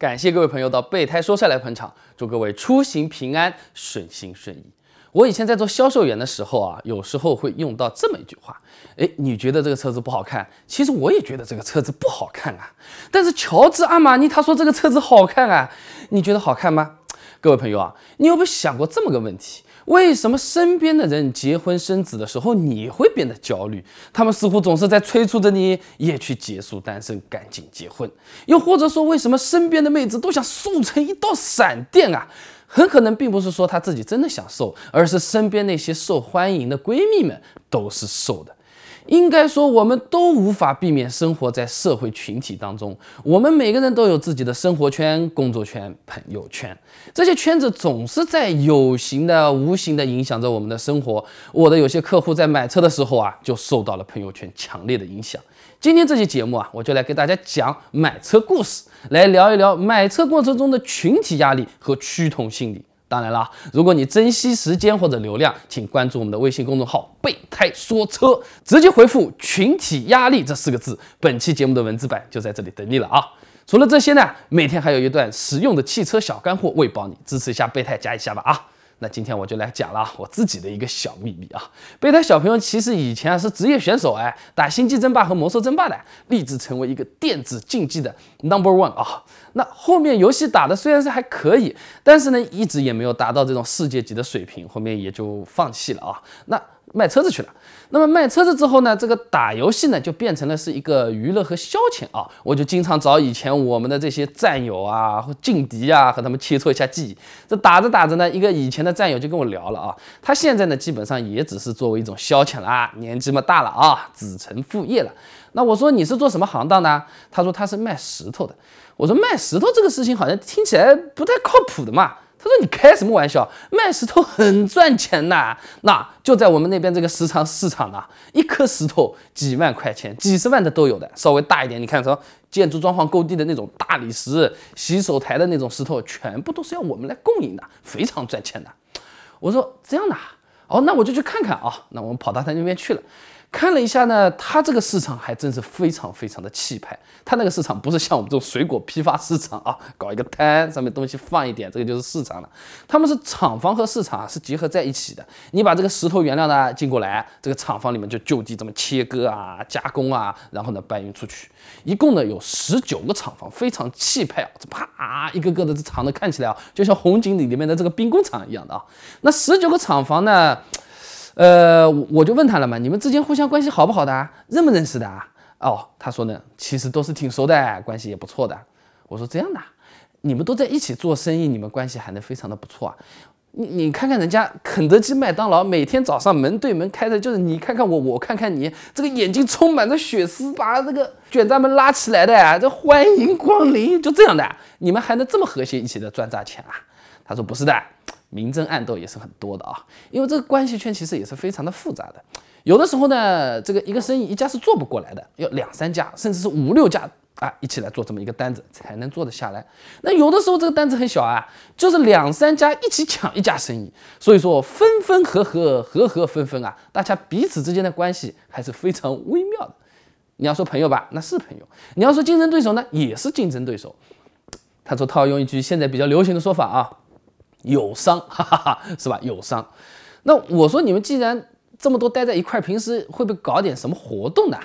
感谢各位朋友到备胎说车来捧场，祝各位出行平安，顺心顺意。我以前在做销售员的时候啊，有时候会用到这么一句话：哎，你觉得这个车子不好看，其实我也觉得这个车子不好看啊。但是乔治阿玛尼他说这个车子好看啊，你觉得好看吗？各位朋友啊，你有没有想过这么个问题？为什么身边的人结婚生子的时候你会变得焦虑？他们似乎总是在催促着你也去结束单身，赶紧结婚。又或者说，为什么身边的妹子都想瘦成一道闪电啊？很可能并不是说她自己真的想瘦，而是身边那些受欢迎的闺蜜们都是瘦的。应该说，我们都无法避免生活在社会群体当中。我们每个人都有自己的生活圈、工作圈、朋友圈，这些圈子总是在有形的、无形的影响着我们的生活。我的有些客户在买车的时候啊，就受到了朋友圈强烈的影响。今天这期节目啊，我就来给大家讲买车故事，来聊一聊买车过程中的群体压力和趋同心理。当然啦，如果你珍惜时间或者流量，请关注我们的微信公众号“备胎说车”，直接回复“群体压力”这四个字，本期节目的文字版就在这里等你了啊！除了这些呢，每天还有一段实用的汽车小干货喂饱你，支持一下备胎，加一下吧啊！那今天我就来讲了我自己的一个小秘密啊！备胎小朋友其实以前啊是职业选手哎，打星际争霸和魔兽争霸的，立志成为一个电子竞技的 number one 啊。那后面游戏打的虽然是还可以，但是呢一直也没有达到这种世界级的水平，后面也就放弃了啊。那卖车子去了。那么卖车子之后呢，这个打游戏呢就变成了是一个娱乐和消遣啊。我就经常找以前我们的这些战友啊、劲敌啊，和他们切磋一下技艺。这打着打着呢，一个以前的战友就跟我聊了啊，他现在呢基本上也只是作为一种消遣啦，年纪嘛大了啊，子承父业了。那我说你是做什么行当的？他说他是卖石头的。我说卖石头这个事情好像听起来不太靠谱的嘛。他说：“你开什么玩笑？卖石头很赚钱呐！那就在我们那边这个石场市场呢，一颗石头几万块钱、几十万的都有的。稍微大一点，你看什么建筑装潢工地的那种大理石、洗手台的那种石头，全部都是要我们来供应的，非常赚钱的。”我说：“这样的哦，那我就去看看啊。”那我们跑到他那边去了。看了一下呢，它这个市场还真是非常非常的气派。它那个市场不是像我们这种水果批发市场啊，搞一个摊上面东西放一点，这个就是市场了。他们是厂房和市场是结合在一起的。你把这个石头原料呢进过来，这个厂房里面就就地这么切割啊、加工啊，然后呢搬运出去。一共呢有十九个厂房，非常气派啊，这啪一个个的这厂子看起来啊，就像红警里里面的这个兵工厂一样的啊。那十九个厂房呢？呃，我就问他了嘛，你们之间互相关系好不好的啊，认不认识的啊？哦，他说呢，其实都是挺熟的，关系也不错的。我说这样的，你们都在一起做生意，你们关系还能非常的不错啊？你你看看人家肯德基、麦当劳，每天早上门对门开的，就是你看看我，我看看你，这个眼睛充满着血丝，把这个卷闸门拉起来的，这欢迎光临，就这样的，你们还能这么和谐一起的赚大钱啊？他说不是的。明争暗斗也是很多的啊，因为这个关系圈其实也是非常的复杂的。有的时候呢，这个一个生意一家是做不过来的，要两三家甚至是五六家啊一起来做这么一个单子才能做得下来。那有的时候这个单子很小啊，就是两三家一起抢一家生意，所以说分分合合，合合分分啊，大家彼此之间的关系还是非常微妙的。你要说朋友吧，那是朋友；你要说竞争对手呢，也是竞争对手。他说套用一句现在比较流行的说法啊。友商，哈哈哈，是吧？友商，那我说你们既然这么多待在一块，平时会不会搞点什么活动呢？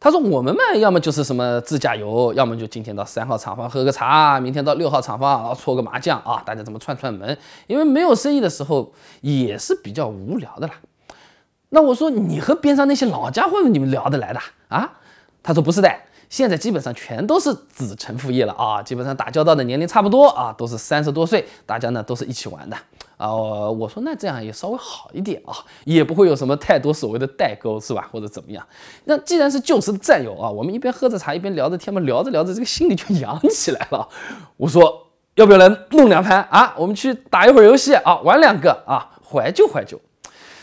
他说我们嘛，要么就是什么自驾游，要么就今天到三号厂房喝个茶，明天到六号厂房啊搓个麻将啊，大家这么串串门？因为没有生意的时候也是比较无聊的啦。那我说你和边上那些老家伙你们聊得来的啊？他说不是的。现在基本上全都是子承父业了啊，基本上打交道的年龄差不多啊，都是三十多岁，大家呢都是一起玩的啊。我说那这样也稍微好一点啊，也不会有什么太多所谓的代沟是吧，或者怎么样？那既然是旧时的战友啊，我们一边喝着茶一边聊着天嘛，聊着聊着这个心里就 痒起来了。我说要不要来弄两盘啊？我们去打一会儿游戏啊，玩两个啊，怀旧怀旧。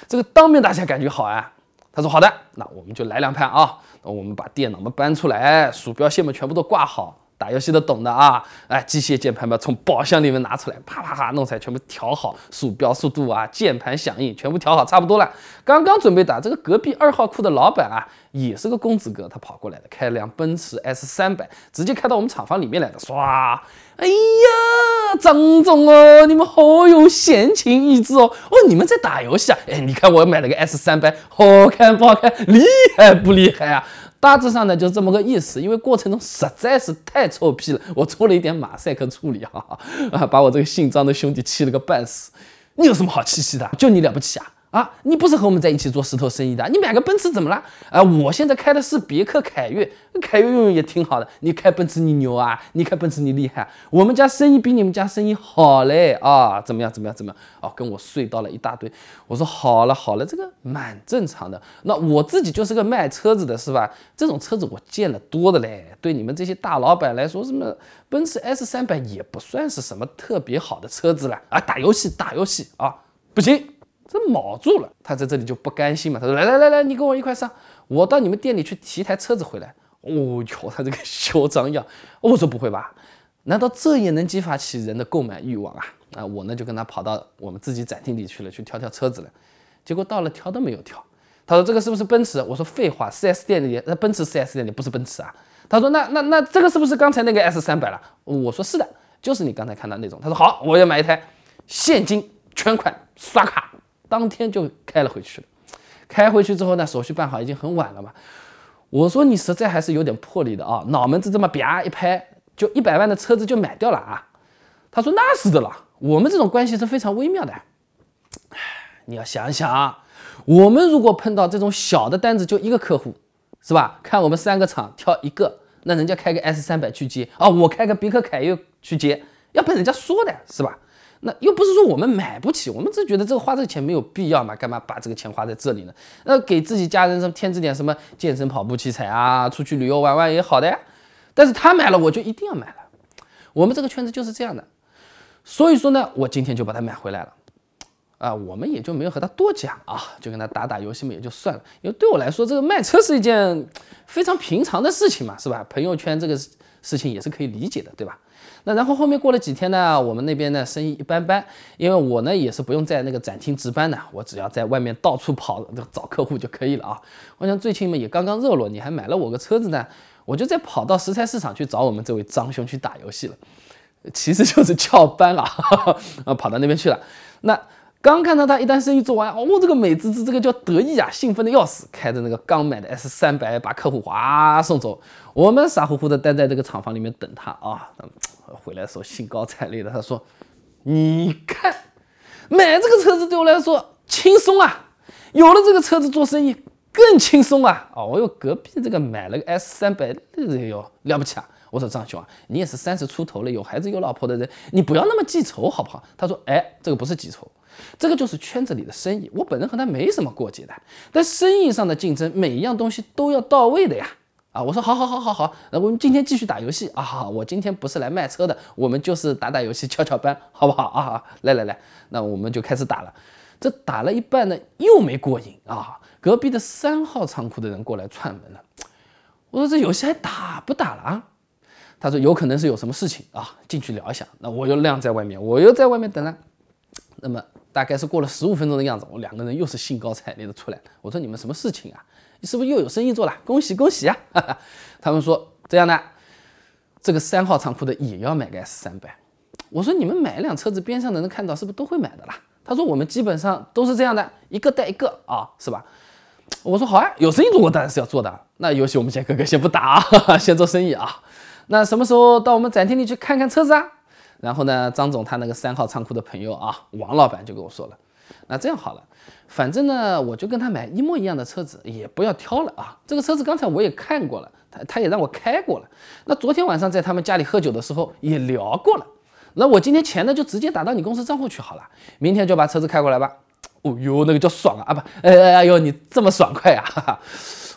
这个当面大家感觉好啊。他说好的，那我们就来两盘啊。那我们把电脑嘛搬出来，鼠标线嘛全部都挂好，打游戏的懂的啊，哎，机械键盘吧，从宝箱里面拿出来，啪啪啪弄出来，全部调好，鼠标速度啊，键盘响应全部调好，差不多了。刚刚准备打，这个隔壁二号库的老板啊，也是个公子哥，他跑过来的，开辆奔驰 S 三百，直接开到我们厂房里面来的，唰，哎呀，张总哦，你们好有闲情逸致哦，哦，你们在打游戏啊？哎，你看我买了个 S 三百，好看不好看？厉害不厉害啊？大致上呢，就这么个意思。因为过程中实在是太臭屁了，我做了一点马赛克处理，哈哈，啊，把我这个姓张的兄弟气了个半死。你有什么好气气的？就你了不起啊？啊，你不是和我们在一起做石头生意的？你买个奔驰怎么了？啊，我现在开的是别克凯越，凯越用用也挺好的。你开奔驰你牛啊？你开奔驰你厉害？我们家生意比你们家生意好嘞啊？怎么样？怎么样？怎么样？哦，跟我碎到了一大堆。我说好了好了，这个蛮正常的。那我自己就是个卖车子的，是吧？这种车子我见了多的嘞。对你们这些大老板来说，什么奔驰 S 三百也不算是什么特别好的车子了啊。打游戏打游戏啊，不行。这卯住了，他在这里就不甘心嘛。他说：“来来来来，你跟我一块上，我到你们店里去提台车子回来。”哦哟，他这个嚣张样。我说：“不会吧？难道这也能激发起人的购买欲望啊？”啊，我呢就跟他跑到我们自己展厅里去了，去挑挑车子了。结果到了挑都没有挑。他说：“这个是不是奔驰？”我说：“废话，4S 店里那奔驰 4S 店里不是奔驰啊。”他说：“那那那这个是不是刚才那个 S 三百了？”我说：“是的，就是你刚才看到那种。”他说：“好，我要买一台，现金全款刷卡。”当天就开了回去了，开回去之后呢，手续办好，已经很晚了嘛。我说你实在还是有点魄力的啊，脑门子这么啪一拍，就一百万的车子就买掉了啊。他说那是的了，我们这种关系是非常微妙的。你要想想啊，我们如果碰到这种小的单子，就一个客户，是吧？看我们三个厂挑一个，那人家开个 S 三百去接啊，我开个别克凯越去接，要被人家说的是吧？那又不是说我们买不起，我们只觉得这个花这个钱没有必要嘛，干嘛把这个钱花在这里呢？那给自己家人什么添置点什么健身跑步器材啊，出去旅游玩玩也好的呀。但是他买了，我就一定要买了。我们这个圈子就是这样的，所以说呢，我今天就把它买回来了。啊，我们也就没有和他多讲啊，就跟他打打游戏嘛，也就算了。因为对我来说，这个卖车是一件非常平常的事情嘛，是吧？朋友圈这个事情也是可以理解的，对吧？那然后后面过了几天呢，我们那边呢生意一般般，因为我呢也是不用在那个展厅值班的，我只要在外面到处跑找客户就可以了啊。我想最近嘛也刚刚热络，你还买了我个车子呢，我就再跑到石材市场去找我们这位张兄去打游戏了，其实就是 翘班了 啊，跑到那边去了。那。刚看到他一单生意做完，哦，这个美滋滋，这个叫得意啊，兴奋的要死，开着那个刚买的 S 三百，把客户哗送走。我们傻乎乎的待在这个厂房里面等他啊。回来的时候兴高采烈的，他说：“你看，买这个车子对我来说轻松啊，有了这个车子做生意更轻松啊。”哦哟，隔壁这个买了个 S 三百，哎呦了不起啊！我说张兄啊，你也是三十出头了，有孩子有老婆的人，你不要那么记仇好不好？他说：“哎，这个不是记仇。”这个就是圈子里的生意，我本人和他没什么过节的。但生意上的竞争，每一样东西都要到位的呀。啊，我说好，好，好，好，好，那我们今天继续打游戏啊。我今天不是来卖车的，我们就是打打游戏，翘翘班，好不好啊？来来来，那我们就开始打了。这打了一半呢，又没过瘾啊。隔壁的三号仓库的人过来串门了。我说这游戏还打不打了啊？他说有可能是有什么事情啊，进去聊一下。那我又晾在外面，我又在外面等了。那么。大概是过了十五分钟的样子，我两个人又是兴高采烈的出来。我说：“你们什么事情啊？你是不是又有生意做了？恭喜恭喜啊！” 他们说：“这样的，这个三号仓库的也要买个 S 三百。”我说：“你们买一辆车子，边上的人看到是不是都会买的啦？”他说：“我们基本上都是这样的，一个带一个啊，是吧？”我说：“好啊，有生意做，我当然是要做的。那游戏我们先哥哥先不打啊，先做生意啊。那什么时候到我们展厅里去看看车子啊？”然后呢，张总他那个三号仓库的朋友啊，王老板就跟我说了，那这样好了，反正呢，我就跟他买一模一样的车子，也不要挑了啊。这个车子刚才我也看过了，他他也让我开过了。那昨天晚上在他们家里喝酒的时候也聊过了。那我今天钱呢就直接打到你公司账户去好了，明天就把车子开过来吧。哦哟，那个叫爽啊啊不，哎哎哎呦，你这么爽快啊！哈哈。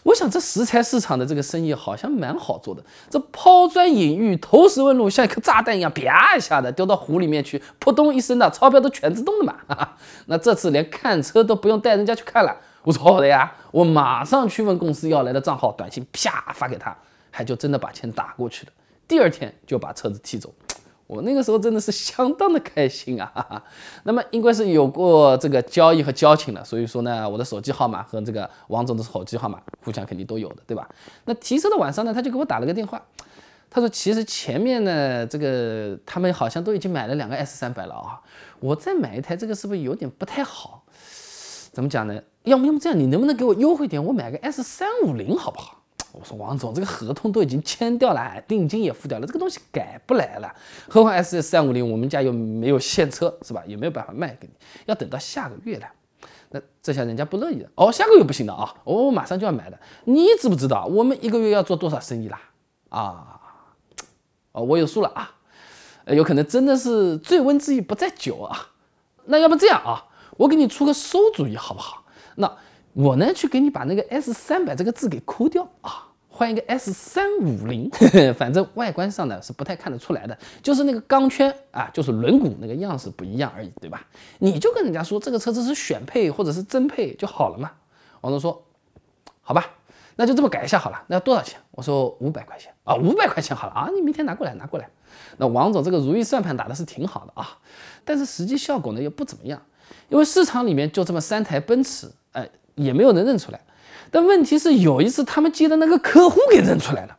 我想这石材市场的这个生意好像蛮好做的，这抛砖引玉、投石问路，像一颗炸弹一样，啪一下的丢到湖里面去，扑通一声的，钞票都全自动的嘛。那这次连看车都不用带人家去看了，我说好的呀，我马上去问公司要来的账号，短信啪发给他，还就真的把钱打过去了。第二天就把车子提走。我那个时候真的是相当的开心啊！哈哈。那么因为是有过这个交易和交情了，所以说呢，我的手机号码和这个王总的手机号码互相肯定都有的，对吧？那提车的晚上呢，他就给我打了个电话，他说其实前面呢，这个他们好像都已经买了两个 S 三百了啊，我再买一台，这个是不是有点不太好？怎么讲呢？要么要么这样，你能不能给我优惠点？我买个 S 三五零好不好？我说王总，这个合同都已经签掉了，定金也付掉了，这个东西改不来了。何况 S S 三五零，我们家又没有现车，是吧？也没有办法卖给你，要等到下个月了。那这下人家不乐意了。哦，下个月不行的啊，我马上就要买的。你知不知道我们一个月要做多少生意啦？啊，哦，我有数了啊。有可能真的是醉翁之意不在酒啊。那要不这样啊，我给你出个馊主意好不好？那。我呢，去给你把那个 S 三百这个字给抠掉啊，换一个 S 三五零，反正外观上呢是不太看得出来的，就是那个钢圈啊，就是轮毂那个样式不一样而已，对吧？你就跟人家说这个车子是选配或者是增配就好了嘛。王总说，好吧，那就这么改一下好了。那要多少钱？我说五百块钱啊，五百块钱好了啊，你明天拿过来，拿过来。那王总这个如意算盘打的是挺好的啊，但是实际效果呢又不怎么样，因为市场里面就这么三台奔驰，哎。也没有能认出来，但问题是有一次他们接的那个客户给认出来了。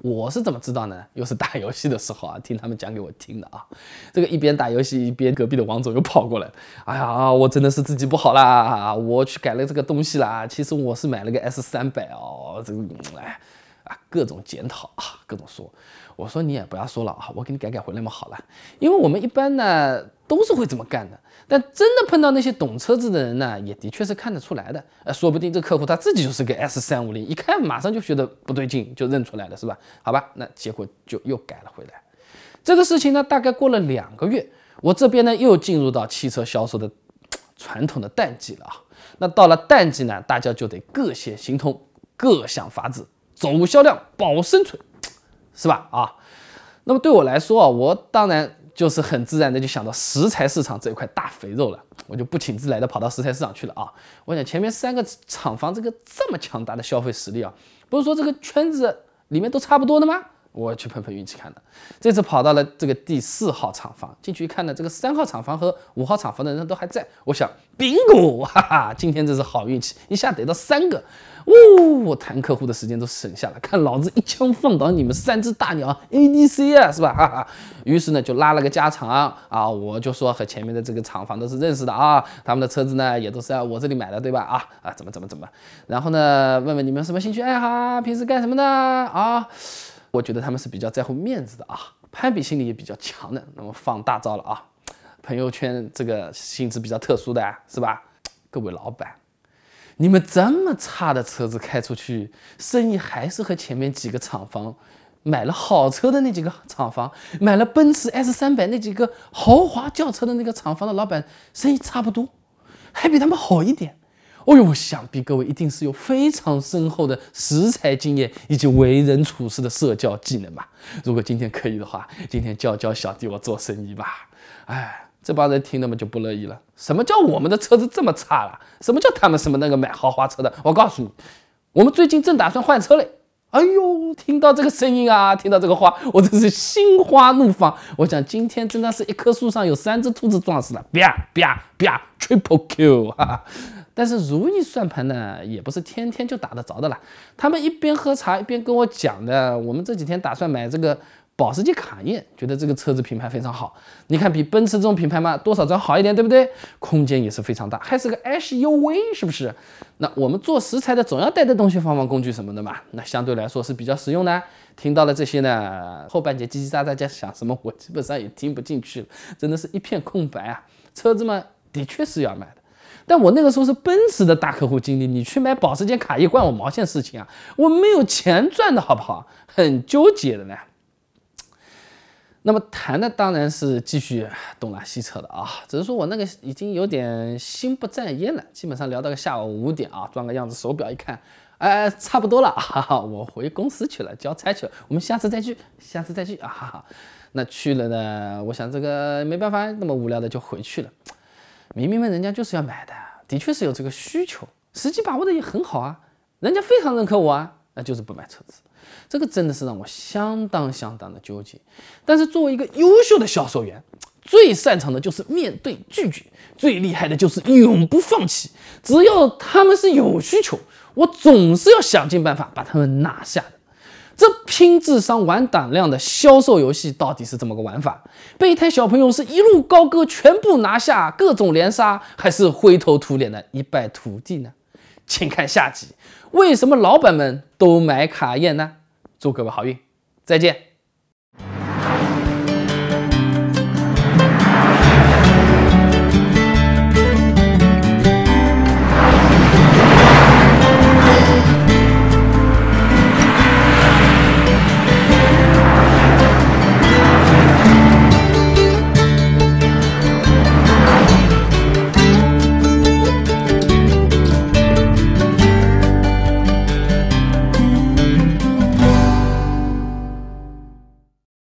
我是怎么知道呢？又是打游戏的时候啊，听他们讲给我听的啊。这个一边打游戏一边隔壁的王总又跑过来，哎呀，我真的是自己不好啦，我去改了这个东西啦。其实我是买了个 S 三百哦，这个哎啊各种检讨啊，各种说。我说你也不要说了啊，我给你改改回来嘛好了。因为我们一般呢都是会这么干的。但真的碰到那些懂车子的人呢，也的确是看得出来的。呃，说不定这客户他自己就是个 S 三五零，一看马上就觉得不对劲，就认出来了，是吧？好吧，那结果就又改了回来。这个事情呢，大概过了两个月，我这边呢又进入到汽车销售的传统的淡季了啊。那到了淡季呢，大家就得各显心通，各想法子，走销量，保生存，是吧？啊，那么对我来说啊，我当然。就是很自然的就想到石材市场这一块大肥肉了，我就不请自来的跑到石材市场去了啊！我想前面三个厂房这个这么强大的消费实力啊，不是说这个圈子里面都差不多的吗？我去碰碰运气看的，这次跑到了这个第四号厂房，进去一看呢，这个三号厂房和五号厂房的人都还在。我想丙股哈哈，今天这是好运气，一下逮到三个。哦，我谈客户的时间都省下了，看老子一枪放倒你们三只大鸟 ADC 啊，是吧？哈哈。于是呢，就拉了个家常啊，我就说和前面的这个厂房都是认识的啊，他们的车子呢也都是在我这里买的，对吧？啊啊，怎么怎么怎么？然后呢，问问你们什么兴趣爱好，平时干什么的啊？我觉得他们是比较在乎面子的啊，攀比心理也比较强的。那么放大招了啊，朋友圈这个性质比较特殊的，是吧？各位老板。你们这么差的车子开出去，生意还是和前面几个厂房买了好车的那几个厂房，买了奔驰 S 三百那几个豪华轿车的那个厂房的老板生意差不多，还比他们好一点。哦呦，想必各位一定是有非常深厚的食材经验以及为人处事的社交技能吧？如果今天可以的话，今天教教小弟我做生意吧。哎。这帮人听了嘛就不乐意了。什么叫我们的车子这么差了？什么叫他们什么那个买豪华车的？我告诉你，我们最近正打算换车嘞。哎呦，听到这个声音啊，听到这个话，我真是心花怒放。我想今天真的是一棵树上有三只兔子撞死了，啪啪啪，Triple Q 哈哈。但是如意算盘呢，也不是天天就打得着的啦。他们一边喝茶一边跟我讲的，我们这几天打算买这个。保时捷卡宴觉得这个车子品牌非常好，你看比奔驰这种品牌嘛，多少要好一点，对不对？空间也是非常大，还是个 SUV，是不是？那我们做食材的总要带带东西，放放工具什么的嘛，那相对来说是比较实用的。听到了这些呢，后半截叽叽喳喳在想什么，我基本上也听不进去了，真的是一片空白啊。车子嘛，的确是要买的，但我那个时候是奔驰的大客户经理，你去买保时捷卡宴关我毛线事情啊？我没有钱赚的好不好？很纠结的呢。那么谈的当然是继续东拉西扯的啊，只是说我那个已经有点心不在焉了，基本上聊到个下午五点啊，装个样子，手表一看，哎，差不多了，哈哈，我回公司去了，交差去了，我们下次再聚，下次再聚啊，哈哈，那去了呢，我想这个没办法，那么无聊的就回去了。明明嘛，人家就是要买的，的确是有这个需求，时机把握的也很好啊，人家非常认可我啊。那就是不买车子。这个真的是让我相当相当的纠结。但是作为一个优秀的销售员，最擅长的就是面对拒绝，最厉害的就是永不放弃。只要他们是有需求，我总是要想尽办法把他们拿下的。这拼智商玩胆量的销售游戏到底是怎么个玩法？备胎小朋友是一路高歌，全部拿下，各种连杀，还是灰头土脸的一败涂地呢？请看下集。为什么老板们都买卡宴呢？祝各位好运，再见。